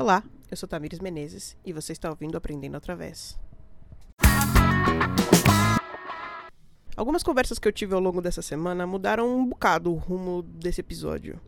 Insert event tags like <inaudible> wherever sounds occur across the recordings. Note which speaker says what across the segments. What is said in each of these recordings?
Speaker 1: Olá, eu sou Tamires Menezes e você está ouvindo Aprendendo Através. Algumas conversas que eu tive ao longo dessa semana mudaram um bocado o rumo desse episódio.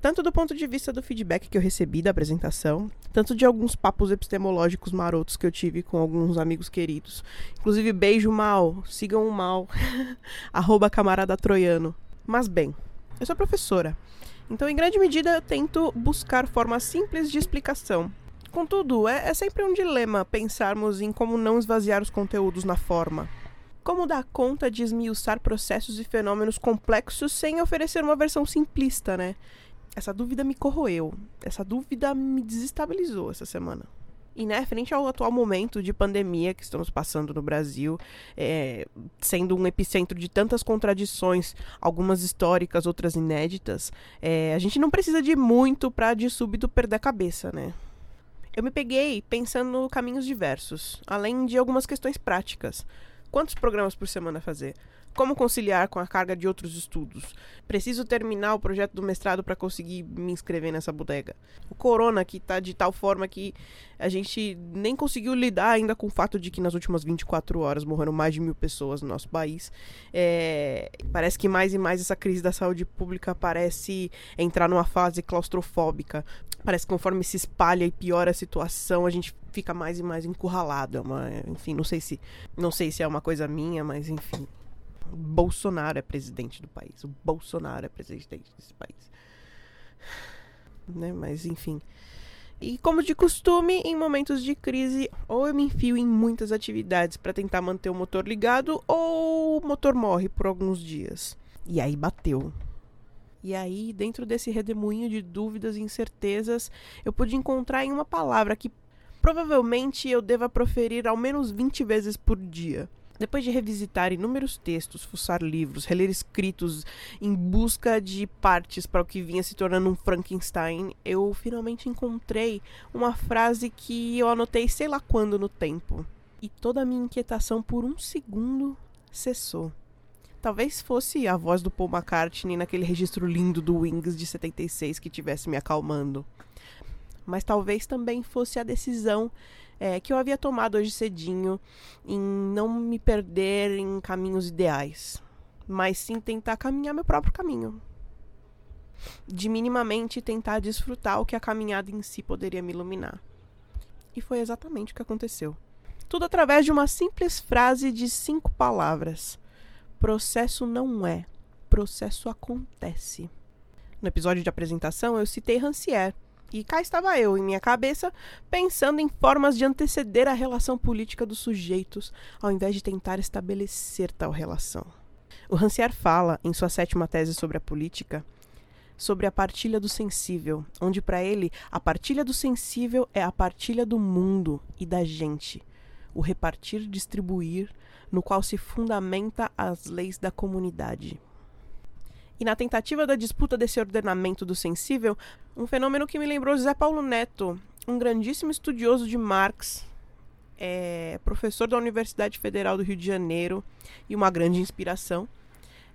Speaker 1: Tanto do ponto de vista do feedback que eu recebi da apresentação, tanto de alguns papos epistemológicos marotos que eu tive com alguns amigos queridos. Inclusive, beijo mal, sigam o mal, <laughs> arroba camarada troiano. Mas bem, eu sou professora então, em grande medida, eu tento buscar formas simples de explicação. Contudo, é, é sempre um dilema pensarmos em como não esvaziar os conteúdos na forma. Como dar conta de esmiuçar processos e fenômenos complexos sem oferecer uma versão simplista, né? Essa dúvida me corroeu. Essa dúvida me desestabilizou essa semana. E, né, frente ao atual momento de pandemia que estamos passando no Brasil, é, sendo um epicentro de tantas contradições, algumas históricas, outras inéditas, é, a gente não precisa de muito para de súbito perder a cabeça, né? Eu me peguei pensando caminhos diversos, além de algumas questões práticas. Quantos programas por semana fazer? Como conciliar com a carga de outros estudos? Preciso terminar o projeto do mestrado para conseguir me inscrever nessa bodega. O corona que está de tal forma que a gente nem conseguiu lidar ainda com o fato de que nas últimas 24 horas morreram mais de mil pessoas no nosso país. É, parece que mais e mais essa crise da saúde pública parece entrar numa fase claustrofóbica. Parece que conforme se espalha e piora a situação, a gente fica mais e mais encurralado. É uma, enfim, não sei se não sei se é uma coisa minha, mas enfim. Bolsonaro é presidente do país. O Bolsonaro é presidente desse país. Né? Mas enfim. E como de costume, em momentos de crise, ou eu me enfio em muitas atividades para tentar manter o motor ligado, ou o motor morre por alguns dias. E aí bateu. E aí, dentro desse redemoinho de dúvidas e incertezas, eu pude encontrar em uma palavra que provavelmente eu deva proferir ao menos 20 vezes por dia. Depois de revisitar inúmeros textos, fuçar livros, reler escritos em busca de partes para o que vinha se tornando um Frankenstein, eu finalmente encontrei uma frase que eu anotei sei lá quando no tempo. E toda a minha inquietação por um segundo cessou. Talvez fosse a voz do Paul McCartney naquele registro lindo do Wings de 76 que tivesse me acalmando. Mas talvez também fosse a decisão é, que eu havia tomado hoje cedinho em não me perder em caminhos ideais, mas sim tentar caminhar meu próprio caminho. De minimamente tentar desfrutar o que a caminhada em si poderia me iluminar. E foi exatamente o que aconteceu. Tudo através de uma simples frase de cinco palavras: Processo não é, processo acontece. No episódio de apresentação, eu citei Rancière, e cá estava eu, em minha cabeça, pensando em formas de anteceder a relação política dos sujeitos, ao invés de tentar estabelecer tal relação. O Rancière fala, em sua sétima tese sobre a política, sobre a partilha do sensível, onde para ele a partilha do sensível é a partilha do mundo e da gente, o repartir distribuir, no qual se fundamenta as leis da comunidade. E na tentativa da disputa desse ordenamento do sensível, um fenômeno que me lembrou José Paulo Neto, um grandíssimo estudioso de Marx, é, professor da Universidade Federal do Rio de Janeiro e uma grande inspiração.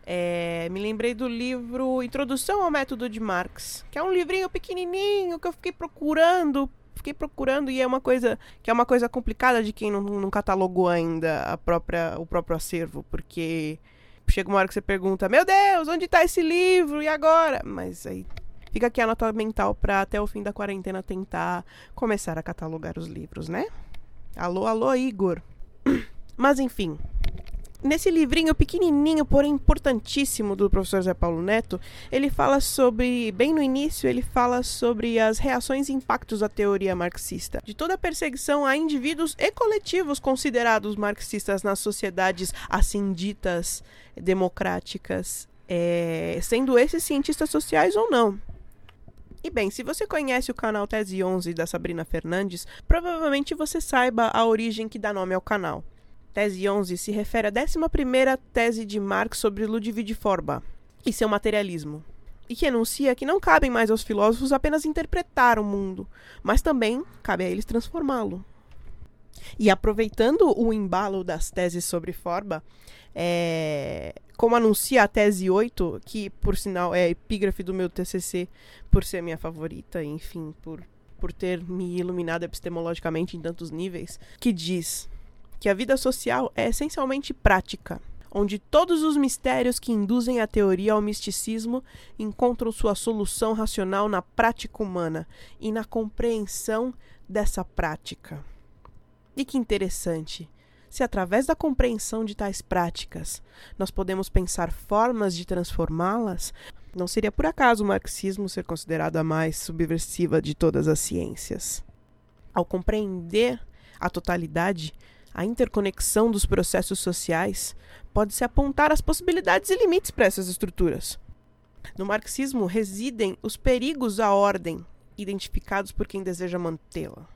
Speaker 1: É, me lembrei do livro Introdução ao Método de Marx, que é um livrinho pequenininho que eu fiquei procurando, fiquei procurando e é uma coisa que é uma coisa complicada de quem não, não catalogou ainda a própria, o próprio acervo, porque chega uma hora que você pergunta: Meu Deus, onde tá esse livro? E agora? Mas aí fica aqui a nota mental para até o fim da quarentena tentar começar a catalogar os livros, né? Alô, alô, Igor. <clears throat> Mas enfim, Nesse livrinho pequenininho, porém importantíssimo do professor Zé Paulo Neto, ele fala sobre, bem no início, ele fala sobre as reações e impactos da teoria marxista, de toda a perseguição a indivíduos e coletivos considerados marxistas nas sociedades assim ditas democráticas, é, sendo esses cientistas sociais ou não. E bem, se você conhece o canal Tese 11 da Sabrina Fernandes, provavelmente você saiba a origem que dá nome ao canal. Tese 11 se refere à 11ª tese de Marx sobre Ludwig Feuerbach e seu materialismo, e que enuncia que não cabem mais aos filósofos apenas interpretar o mundo, mas também cabe a eles transformá-lo. E aproveitando o embalo das teses sobre Feuerbach, é, como anuncia a tese 8, que por sinal é epígrafe do meu TCC, por ser minha favorita, enfim, por por ter me iluminado epistemologicamente em tantos níveis, que diz que a vida social é essencialmente prática, onde todos os mistérios que induzem a teoria ao misticismo encontram sua solução racional na prática humana e na compreensão dessa prática. E que interessante! Se através da compreensão de tais práticas nós podemos pensar formas de transformá-las, não seria por acaso o marxismo ser considerado a mais subversiva de todas as ciências. Ao compreender a totalidade, a interconexão dos processos sociais, pode-se apontar as possibilidades e limites para essas estruturas. No marxismo residem os perigos à ordem, identificados por quem deseja mantê-la.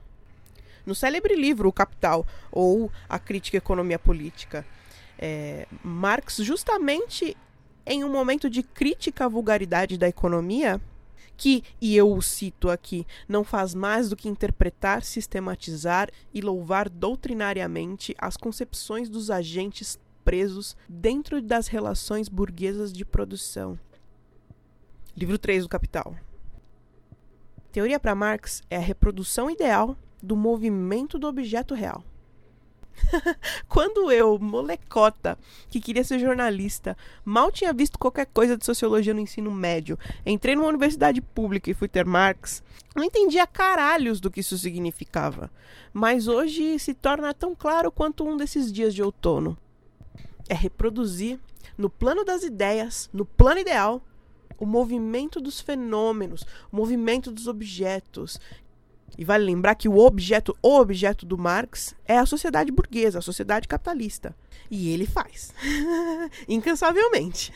Speaker 1: No célebre livro O Capital, ou A Crítica à Economia Política, é, Marx, justamente em um momento de crítica à vulgaridade da economia, que, e eu o cito aqui, não faz mais do que interpretar, sistematizar e louvar doutrinariamente as concepções dos agentes presos dentro das relações burguesas de produção. Livro 3 do Capital. Teoria para Marx é a reprodução ideal do movimento do objeto real. <laughs> Quando eu, molecota, que queria ser jornalista, mal tinha visto qualquer coisa de sociologia no ensino médio, entrei numa universidade pública e fui ter Marx, não entendia caralhos do que isso significava. Mas hoje se torna tão claro quanto um desses dias de outono. É reproduzir, no plano das ideias, no plano ideal, o movimento dos fenômenos, o movimento dos objetos, e vale lembrar que o objeto, o objeto do Marx é a sociedade burguesa, a sociedade capitalista. E ele faz. <laughs> Incansavelmente.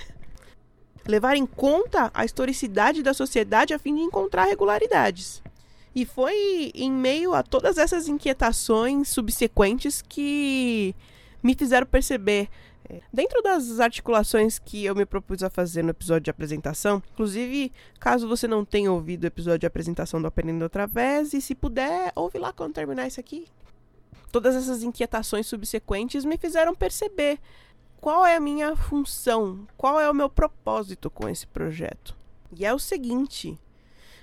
Speaker 1: Levar em conta a historicidade da sociedade a fim de encontrar regularidades. E foi em meio a todas essas inquietações subsequentes que me fizeram perceber Dentro das articulações que eu me propus a fazer no episódio de apresentação, inclusive, caso você não tenha ouvido o episódio de apresentação do Aprendendo Outra Vez, e se puder, ouve lá quando terminar isso aqui. Todas essas inquietações subsequentes me fizeram perceber qual é a minha função, qual é o meu propósito com esse projeto. E é o seguinte: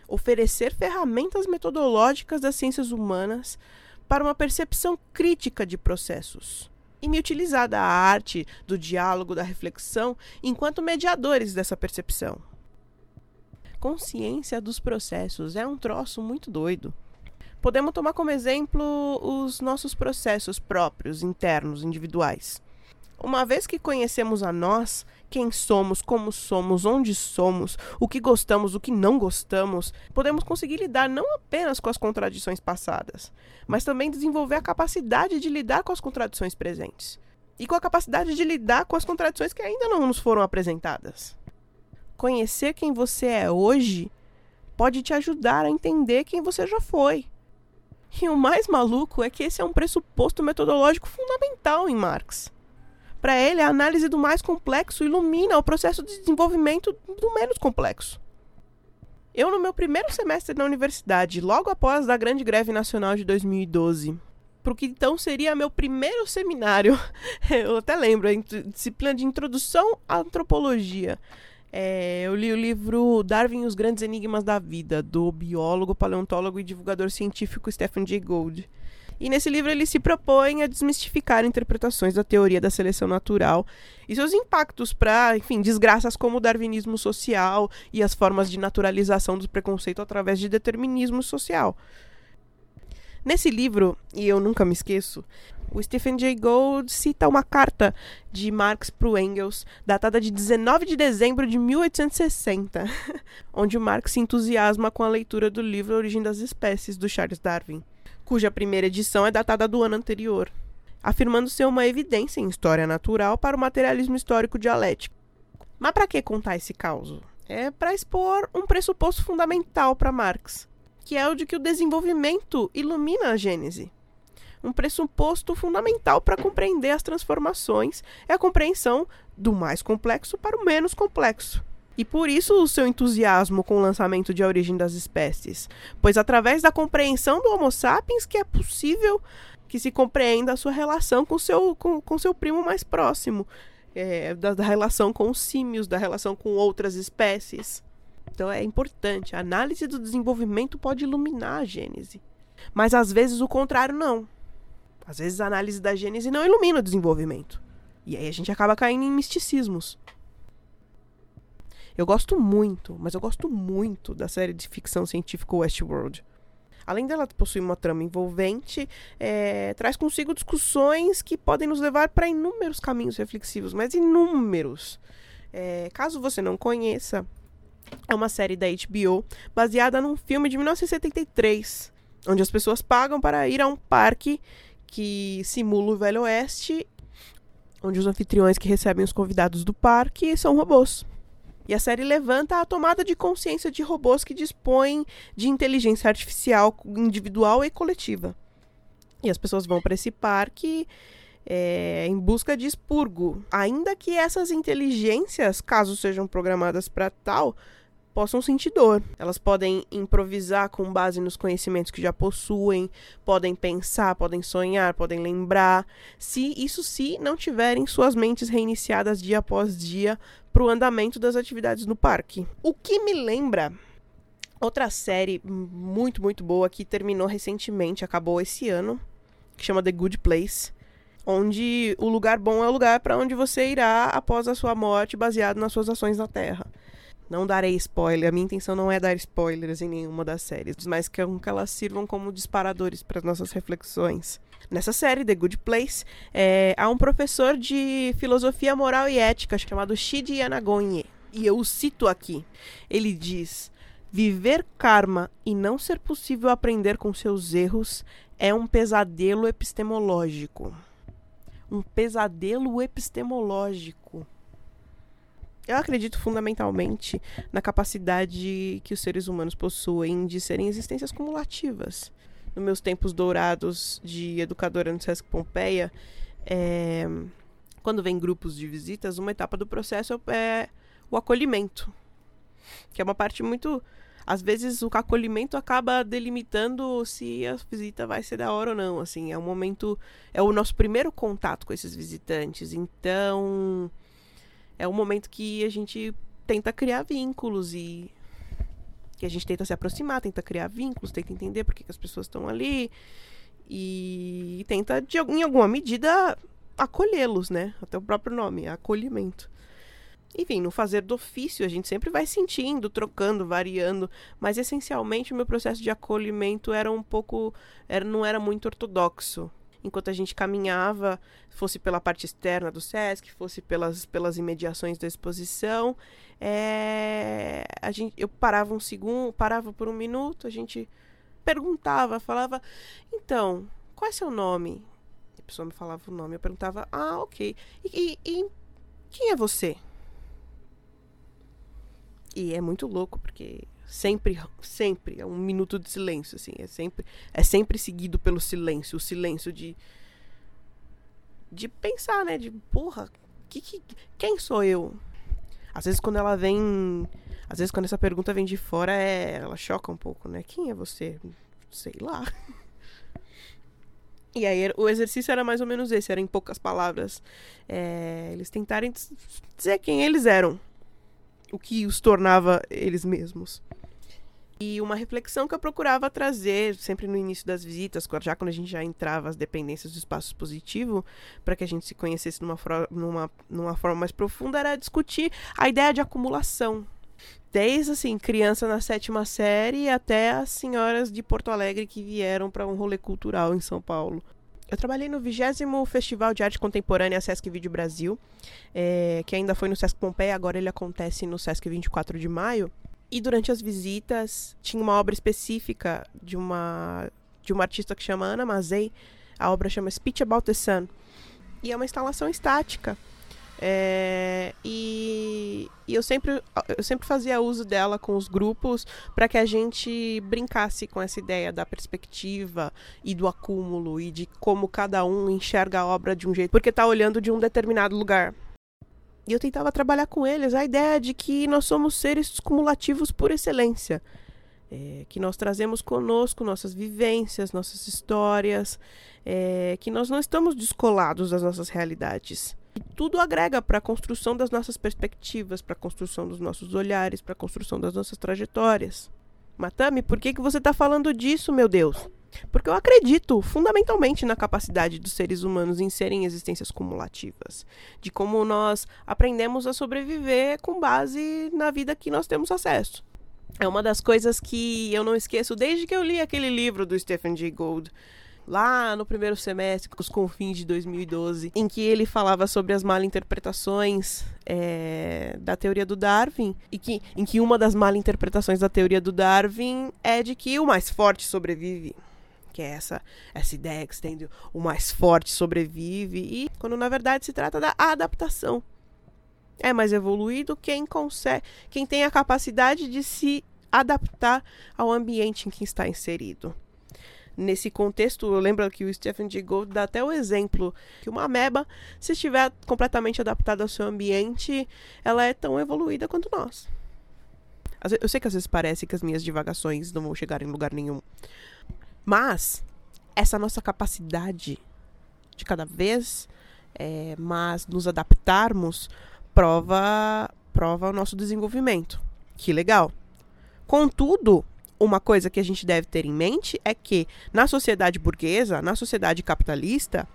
Speaker 1: oferecer ferramentas metodológicas das ciências humanas para uma percepção crítica de processos e me utilizar da arte, do diálogo, da reflexão, enquanto mediadores dessa percepção. Consciência dos processos é um troço muito doido. Podemos tomar como exemplo os nossos processos próprios, internos, individuais. Uma vez que conhecemos a nós, quem somos, como somos, onde somos, o que gostamos, o que não gostamos, podemos conseguir lidar não apenas com as contradições passadas, mas também desenvolver a capacidade de lidar com as contradições presentes e com a capacidade de lidar com as contradições que ainda não nos foram apresentadas. Conhecer quem você é hoje pode te ajudar a entender quem você já foi. E o mais maluco é que esse é um pressuposto metodológico fundamental em Marx. Para ele, a análise do mais complexo ilumina o processo de desenvolvimento do menos complexo. Eu, no meu primeiro semestre na universidade, logo após a Grande Greve Nacional de 2012, para o que então seria meu primeiro seminário, <laughs> eu até lembro, disciplina de Introdução à Antropologia. É, eu li o livro Darwin e os Grandes Enigmas da Vida, do biólogo, paleontólogo e divulgador científico Stephen Jay Gould. E nesse livro ele se propõe a desmistificar interpretações da teoria da seleção natural e seus impactos para, enfim, desgraças como o darwinismo social e as formas de naturalização do preconceito através de determinismo social. Nesse livro, e eu nunca me esqueço, o Stephen Jay Gould cita uma carta de Marx para o Engels, datada de 19 de dezembro de 1860, <laughs> onde Marx se entusiasma com a leitura do livro Origem das Espécies, do Charles Darwin cuja primeira edição é datada do ano anterior, afirmando ser uma evidência em história natural para o materialismo histórico dialético. Mas para que contar esse caso? É para expor um pressuposto fundamental para Marx, que é o de que o desenvolvimento ilumina a Gênese. Um pressuposto fundamental para compreender as transformações é a compreensão do mais complexo para o menos complexo. E por isso o seu entusiasmo com o lançamento de A Origem das Espécies, pois através da compreensão do Homo sapiens que é possível que se compreenda a sua relação com seu, com, com seu primo mais próximo, é, da, da relação com os símios, da relação com outras espécies. Então é importante. A análise do desenvolvimento pode iluminar a Gênese. Mas às vezes o contrário não. Às vezes a análise da Gênese não ilumina o desenvolvimento. E aí a gente acaba caindo em misticismos. Eu gosto muito, mas eu gosto muito da série de ficção científica Westworld. Além dela possuir uma trama envolvente, é, traz consigo discussões que podem nos levar para inúmeros caminhos reflexivos, mas inúmeros. É, caso você não conheça, é uma série da HBO baseada num filme de 1973, onde as pessoas pagam para ir a um parque que simula o Velho Oeste, onde os anfitriões que recebem os convidados do parque são robôs. E a série levanta a tomada de consciência de robôs que dispõem de inteligência artificial individual e coletiva. E as pessoas vão para esse parque é, em busca de expurgo. Ainda que essas inteligências, caso sejam programadas para tal, possam sentir dor. Elas podem improvisar com base nos conhecimentos que já possuem, podem pensar, podem sonhar, podem lembrar, se isso se não tiverem suas mentes reiniciadas dia após dia para o andamento das atividades no parque. O que me lembra outra série muito, muito boa que terminou recentemente, acabou esse ano, que chama The Good Place onde o lugar bom é o lugar para onde você irá após a sua morte, baseado nas suas ações na Terra. Não darei spoiler, a minha intenção não é dar spoilers em nenhuma das séries, mas que elas sirvam como disparadores para as nossas reflexões. Nessa série, The Good Place, é, há um professor de filosofia moral e ética chamado Shidi Yanagonye. E eu o cito aqui. Ele diz: Viver karma e não ser possível aprender com seus erros é um pesadelo epistemológico. Um pesadelo epistemológico. Eu acredito fundamentalmente na capacidade que os seres humanos possuem de serem existências cumulativas. Nos meus tempos dourados de educadora no Sesc Pompeia, é, quando vem grupos de visitas, uma etapa do processo é o acolhimento, que é uma parte muito às vezes o acolhimento acaba delimitando se a visita vai ser da hora ou não. Assim, é um momento, é o nosso primeiro contato com esses visitantes. Então, é um momento que a gente tenta criar vínculos e que a gente tenta se aproximar, tenta criar vínculos, tenta entender por que, as pessoas estão ali e tenta, de, em alguma medida, acolhê-los, né? Até o próprio nome, acolhimento. Enfim, no fazer do ofício a gente sempre vai sentindo, trocando, variando, mas essencialmente o meu processo de acolhimento era um pouco, era, não era muito ortodoxo enquanto a gente caminhava, fosse pela parte externa do SESC, fosse pelas, pelas imediações da exposição, é, a gente, eu parava um segundo, parava por um minuto, a gente perguntava, falava, então, qual é seu nome? A pessoa me falava o nome, eu perguntava, ah, ok. E, e, e quem é você? E é muito louco, porque sempre sempre é um minuto de silêncio assim é sempre é sempre seguido pelo silêncio o silêncio de de pensar né de porra que, que quem sou eu? Às vezes quando ela vem às vezes quando essa pergunta vem de fora é ela choca um pouco né quem é você? Sei lá. E aí o exercício era mais ou menos esse era em poucas palavras é, eles tentarem dizer quem eles eram o que os tornava eles mesmos e uma reflexão que eu procurava trazer sempre no início das visitas, já quando a gente já entrava as dependências do espaço positivo, para que a gente se conhecesse numa, numa, numa forma mais profunda, era discutir a ideia de acumulação. Desde assim, criança na sétima série até as senhoras de Porto Alegre que vieram para um rolê cultural em São Paulo. Eu trabalhei no 20 Festival de Arte Contemporânea Sesc Vídeo Brasil, é, que ainda foi no Sesc Pompeia, agora ele acontece no Sesc 24 de maio. E durante as visitas tinha uma obra específica de uma de uma artista que chama Ana Mazei. A obra chama Speech About the Sun. E é uma instalação estática. É, e, e, eu, sempre, eu sempre fazia uso dela com os grupos para que a gente brincasse com essa ideia da perspectiva e do acúmulo e de como cada um enxerga a obra de um jeito, porque está olhando de um determinado lugar. E eu tentava trabalhar com eles a ideia de que nós somos seres cumulativos por excelência. É, que nós trazemos conosco nossas vivências, nossas histórias, é, que nós não estamos descolados das nossas realidades. E tudo agrega para a construção das nossas perspectivas, para a construção dos nossos olhares, para a construção das nossas trajetórias. Matami, por que, que você está falando disso, meu Deus? Porque eu acredito fundamentalmente na capacidade dos seres humanos em serem existências cumulativas, de como nós aprendemos a sobreviver com base na vida que nós temos acesso. É uma das coisas que eu não esqueço desde que eu li aquele livro do Stephen Jay Gould, lá no primeiro semestre, com os confins de 2012, em que ele falava sobre as malinterpretações é, da teoria do Darwin, e que, em que uma das malinterpretações da teoria do Darwin é de que o mais forte sobrevive. Que é essa, essa ideia que o mais forte sobrevive, e quando na verdade se trata da adaptação. É mais evoluído quem consegue, quem tem a capacidade de se adaptar ao ambiente em que está inserido nesse contexto, eu lembro que o Stephen Jay Gould dá até o exemplo que uma ameba, se estiver completamente adaptada ao seu ambiente, ela é tão evoluída quanto nós. Eu sei que às vezes parece que as minhas divagações não vão chegar em lugar nenhum. Mas essa nossa capacidade de cada vez é, nos adaptarmos prova prova o nosso desenvolvimento. Que legal. Contudo, uma coisa que a gente deve ter em mente é que na sociedade burguesa, na sociedade capitalista,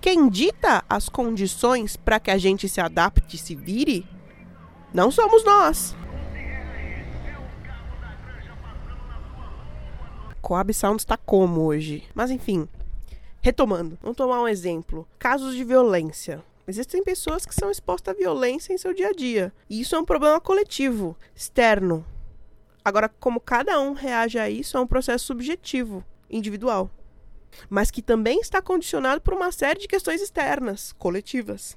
Speaker 1: quem dita as condições para que a gente se adapte e se vire não somos nós. Coab Sound está como hoje? Mas enfim, retomando, vamos tomar um exemplo. Casos de violência. Existem pessoas que são expostas à violência em seu dia a dia. E isso é um problema coletivo, externo, Agora, como cada um reage a isso é um processo subjetivo, individual, mas que também está condicionado por uma série de questões externas, coletivas.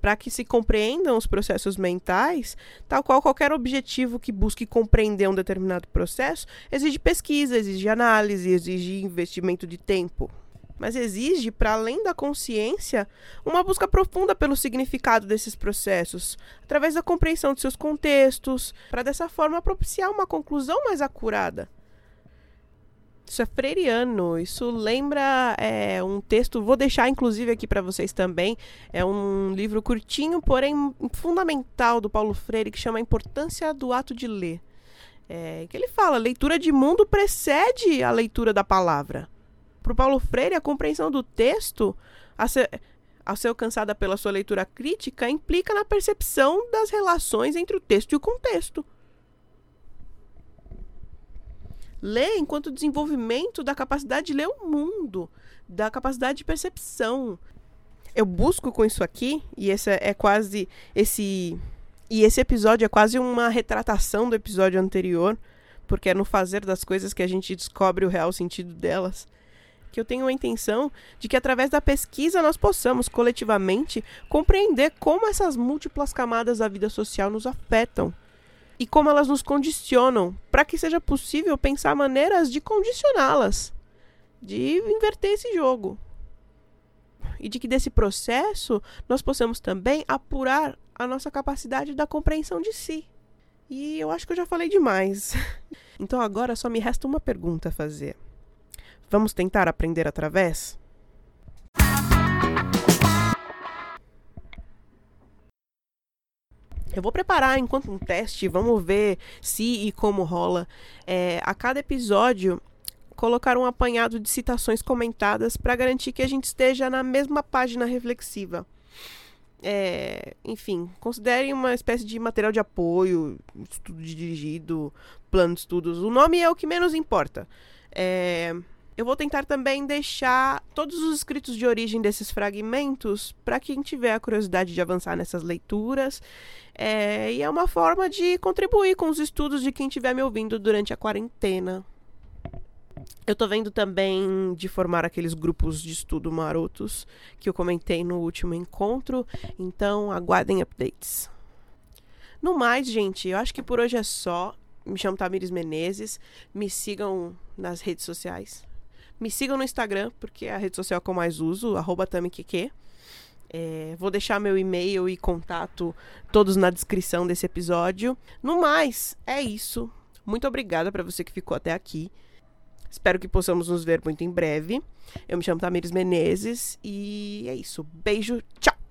Speaker 1: Para que se compreendam os processos mentais, tal qual qualquer objetivo que busque compreender um determinado processo, exige pesquisa, exige análise, exige investimento de tempo, mas exige, para além da consciência, uma busca profunda pelo significado desses processos, através da compreensão de seus contextos, para dessa forma propiciar uma conclusão mais acurada. Isso é freiriano, isso lembra é, um texto, vou deixar inclusive aqui para vocês também, é um livro curtinho, porém fundamental do Paulo Freire, que chama A Importância do Ato de Ler. É, que ele fala, leitura de mundo precede a leitura da palavra. Para o Paulo Freire, a compreensão do texto, a ser, a ser alcançada pela sua leitura crítica, implica na percepção das relações entre o texto e o contexto. Ler enquanto desenvolvimento da capacidade de ler o mundo, da capacidade de percepção. Eu busco com isso aqui, e esse é quase esse e esse episódio é quase uma retratação do episódio anterior, porque é no fazer das coisas que a gente descobre o real sentido delas que eu tenho a intenção de que através da pesquisa nós possamos coletivamente compreender como essas múltiplas camadas da vida social nos afetam e como elas nos condicionam, para que seja possível pensar maneiras de condicioná-las, de inverter esse jogo. E de que desse processo nós possamos também apurar a nossa capacidade da compreensão de si. E eu acho que eu já falei demais. <laughs> Então agora só me resta uma pergunta a fazer. Vamos tentar aprender através? Eu vou preparar enquanto um teste, vamos ver se e como rola. É, a cada episódio, colocar um apanhado de citações comentadas para garantir que a gente esteja na mesma página reflexiva. É, enfim, considerem uma espécie de material de apoio, estudo dirigido, plano de estudos. O nome é o que menos importa. É, eu vou tentar também deixar todos os escritos de origem desses fragmentos para quem tiver a curiosidade de avançar nessas leituras. É, e é uma forma de contribuir com os estudos de quem estiver me ouvindo durante a quarentena. Eu estou vendo também de formar aqueles grupos de estudo marotos que eu comentei no último encontro, então aguardem updates. No mais, gente, eu acho que por hoje é só. Me chamo Tamires Menezes. Me sigam nas redes sociais. Me sigam no Instagram, porque é a rede social que eu mais uso, arroba É, vou deixar meu e-mail e contato todos na descrição desse episódio. No mais, é isso. Muito obrigada para você que ficou até aqui. Espero que possamos nos ver muito em breve. Eu me chamo Tamires Menezes e é isso. Beijo, tchau!